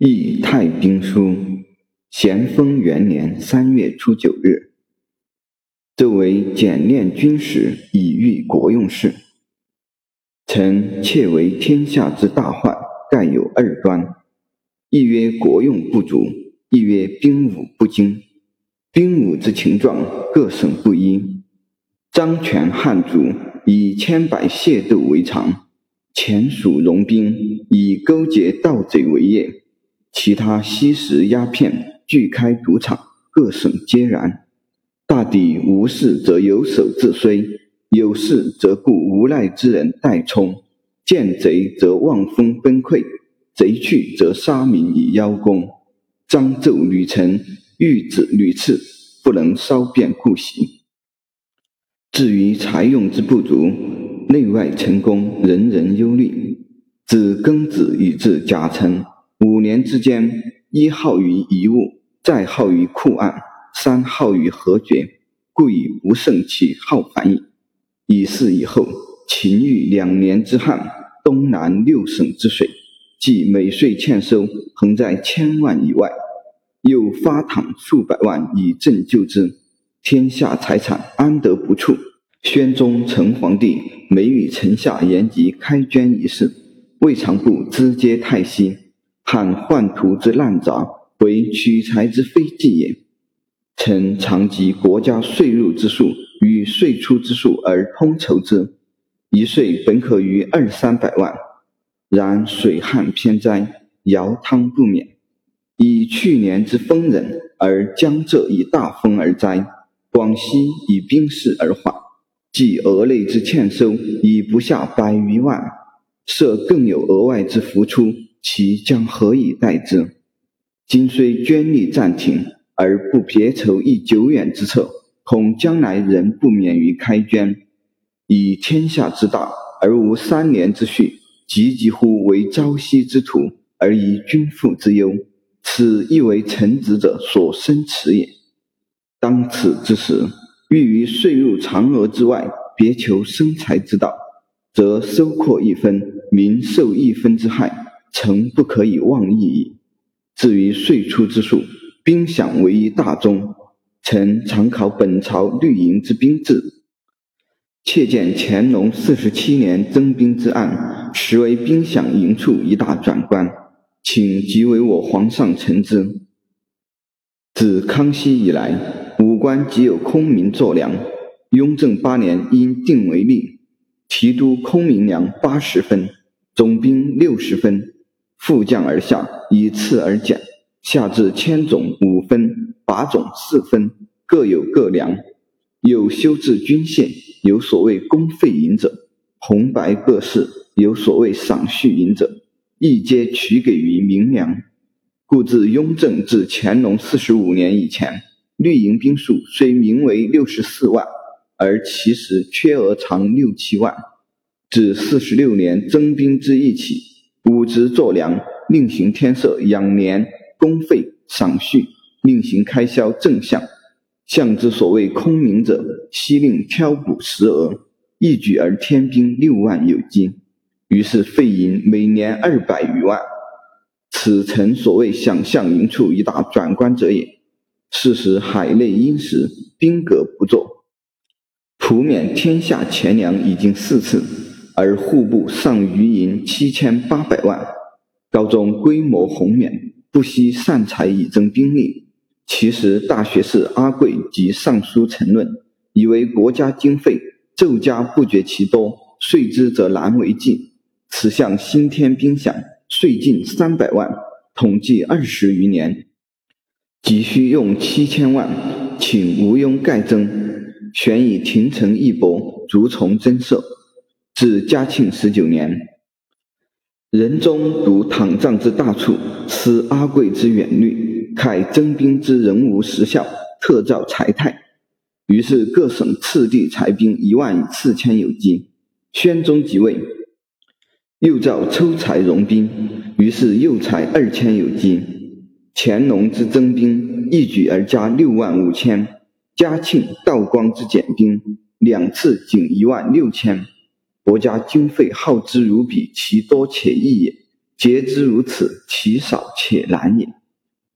《易太兵书》咸丰元年三月初九日，周为简练军史，以御国用事。臣窃为天下之大患，盖有二端：一曰国用不足，一曰兵武不精。兵武之情状，各省不一。张权汉族以千百械斗为常，前蜀戎兵以勾结盗贼为业。其他吸食鸦片、俱开赌场，各省皆然。大抵无事则有守自衰，有事则雇无赖之人代冲。见贼则望风崩溃，贼去则杀民以邀功。张奏屡陈，御旨屡次，不能稍变故习。至于财用之不足，内外成功，人人忧虑。自庚子以至甲辰。五年之间，一耗于遗物，再耗于库案，三耗于和决，故以不胜其耗繁矣。以是以后，秦遇两年之旱，东南六省之水，即每岁欠收，恒在千万以外。又发躺数百万以赈救之，天下财产安得不处？宣宗成皇帝每与臣下言及开捐一事，未尝不资嗟叹息。汉宦途之滥杂，为取财之非计也。臣常集国家税入之数与税出之数而通筹之，一岁本可于二三百万，然水旱偏灾，摇汤不免。以去年之丰人，而江浙以大风而灾，广西以兵事而缓，即额内之欠收已不下百余万，设更有额外之浮出。其将何以待之？今虽捐力暂停，而不别筹一久远之策，恐将来仍不免于开捐。以天下之大，而无三年之序，急急乎为朝夕之徒，而以君父之忧，此亦为臣子者所生耻也。当此之时，欲于税入常额之外，别求生财之道，则收阔一分，民受一分之害。诚不可以妄议矣。至于岁出之数，兵饷为一大宗。臣常考本朝绿营之兵制，窃见乾隆四十七年征兵之案，实为兵饷营处一大转关，请即为我皇上陈之。自康熙以来，武官即有空名作粮。雍正八年因定为例，提督空名粮八十分，总兵六十分。副将而下，以次而减，下至千种五分，把种四分，各有各粮。有修治军械，有所谓公费银者；红白各事，有所谓赏恤银者，亦皆取给于民粮。故自雍正至乾隆四十五年以前，绿营兵数虽名为六十四万，而其实缺额长六七万。至四十六年征兵之役起。武职作粮，另行添设养年、公费、赏恤，另行开销正项。项之所谓空名者，悉令挑补实额，一举而添兵六万有金。于是费银每年二百余万。此臣所谓想象营处一大转关者也。事实海内殷实，兵革不作，普免天下钱粮已经四次。而户部尚余银七千八百万，高宗规模宏远，不惜散财以增兵力。其实大学士阿贵及尚书陈论，以为国家经费奏加不绝其多，税之则难为继。此项新添兵饷，税进三百万，统计二十余年，急需用七千万，请吴庸盖增，选以廷臣义薄，逐从增设。至嘉庆十九年，仁宗读躺仗之大处，思阿贵之远虑，慨征兵之人无实效，特造财泰。于是各省次第裁兵一万四千有基。宣宗即位，又造抽裁容兵，于是又裁二千有机。乾隆之征兵一举而加六万五千，嘉庆、道光之减兵两次仅一万六千。国家经费耗之如彼，其多且易也。节之如此，其少且难也。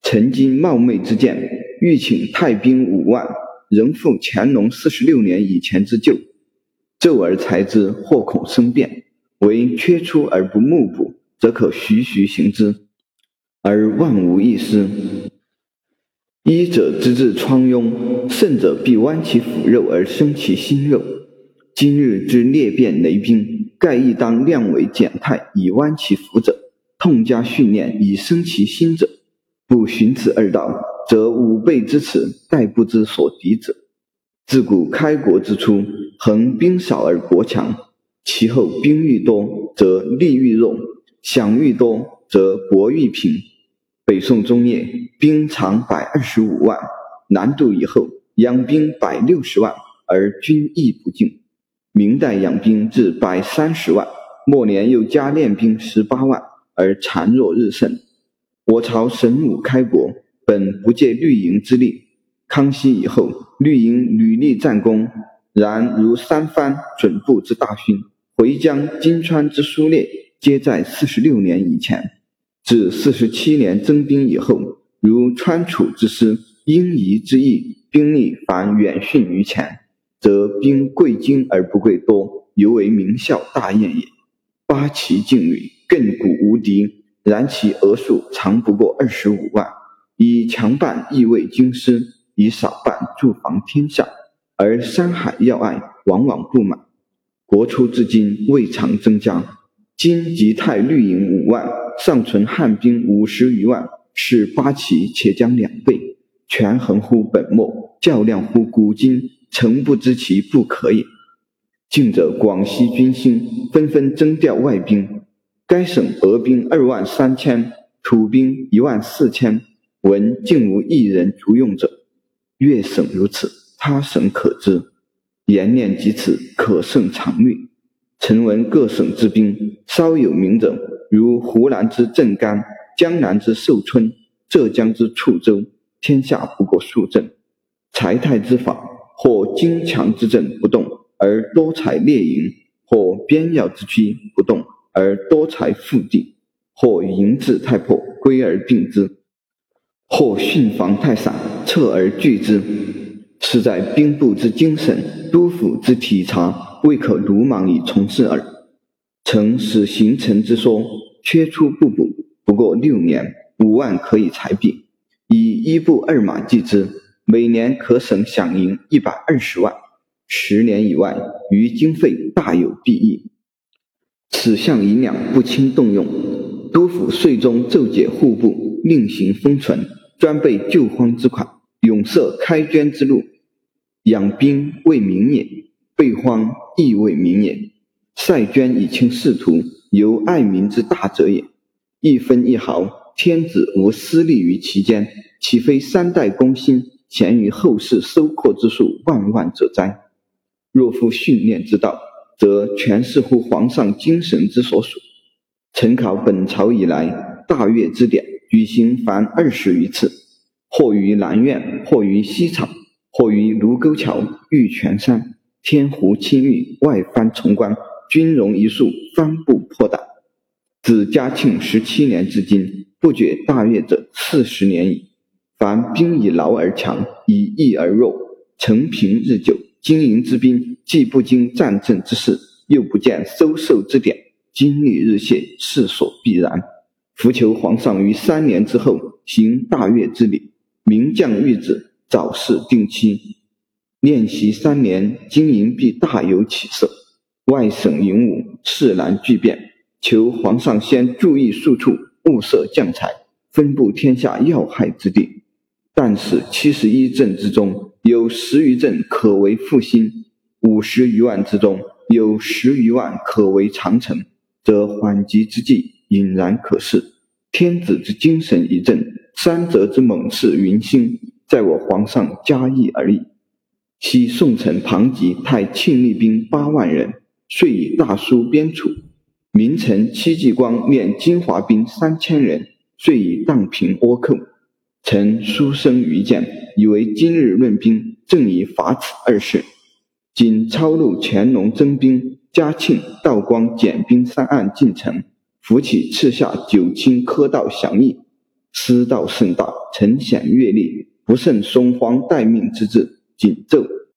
臣今冒昧之见，欲请太兵五万，仍复乾隆四十六年以前之旧，骤而裁之，或恐生变。为缺出而不募补，则可徐徐行之，而万无一失。医者之治疮痈，甚者必剜其腐肉而生其新肉。今日之裂变雷兵，盖亦当量为减态，以弯其腐者。痛加训练，以生其心者，不循此二道，则五倍之耻，殆不知所敌者。自古开国之初，恒兵少而国强，其后兵愈多，则利愈弱；饷愈多，则国愈贫。北宋中叶，兵常百二十五万；南渡以后，养兵百六十万，而军役不尽。明代养兵至百三十万，末年又加练兵十八万。而孱弱日盛。我朝神武开国，本不借绿营之力。康熙以后，绿营屡立战功，然如三藩准部之大勋，回疆、金川之苏烈，皆在四十六年以前。至四十七年征兵以后，如川楚之师、英夷之役，兵力凡远逊于前，则兵贵精而不贵多，犹为名校大宴也。八旗劲旅。亘古无敌，然其额数常不过二十五万。以强半亦为京师，以少半驻防天下，而山海要隘往往不满。国初至今未尝增加。今吉泰绿营五万，尚存汉兵五十余万，是八旗且将两倍，权衡乎本末，较量乎古今，诚不知其不可也。近者广西军心纷纷征调外兵。该省俄兵二万三千，土兵一万四千，闻竟无一人足用者。粤省如此，他省可知。言念及此，可胜常虑。臣闻各省之兵，稍有名者，如湖南之镇江、江南之寿春、浙江之处州，天下不过数镇。财泰之法，或精强之阵不动，而多采猎营；或边要之区不动。而多财富地，或营制太破，归而并之；或训防太散，撤而拒之。是在兵部之精神，督府之体察，未可鲁莽以从事耳。曾使行臣之说，缺出不补，不过六年，五万可以裁毕。以一部二马计之，每年可省饷银一百二十万。十年以外，余经费大有裨益。此项银两不轻动用，督府税中奏解户部，另行封存，专备救荒之款，永设开捐之路。养兵为民也，备荒亦为民也。塞捐以清仕途，由爱民之大者也。一分一毫，天子无私利于其间，岂非三代公心，贤于后世收获之数万万者哉？若夫训练之道。则全是乎皇上精神之所属。臣考本朝以来，大阅之典举行凡二十余次，或于南苑，或于西厂，或于卢沟桥、玉泉山、天湖青玉、外藩潼关，军容一数，帆布破胆。自嘉庆十七年至今，不觉大阅者四十年矣。凡兵以劳而强，以逸而弱，承平日久。经营之兵，既不经战阵之事，又不见收受之典，精力日懈，势所必然。伏求皇上于三年之后行大阅之礼，名将谕旨，早事定期。练习三年，经营必大有起色。外省营务事难巨变，求皇上先注意数处，物色将才，分布天下要害之地。但使七十一镇之中。有十余镇可为复兴，五十余万之中有十余万可为长城，则缓急之计隐然可视。天子之精神一振，三泽之猛士云兴，在我皇上嘉义而已。昔宋臣庞吉派庆历兵八万人，遂以大书边楚；明臣戚继光练金华兵三千人，遂以荡平倭寇。臣书生愚见。以为今日论兵，正以法此二事。仅抄录乾隆征兵、嘉庆、道光减兵三案进程，扶起赐下九卿科道祥义，师道甚大，臣显阅历，不胜松荒待命之志，谨奏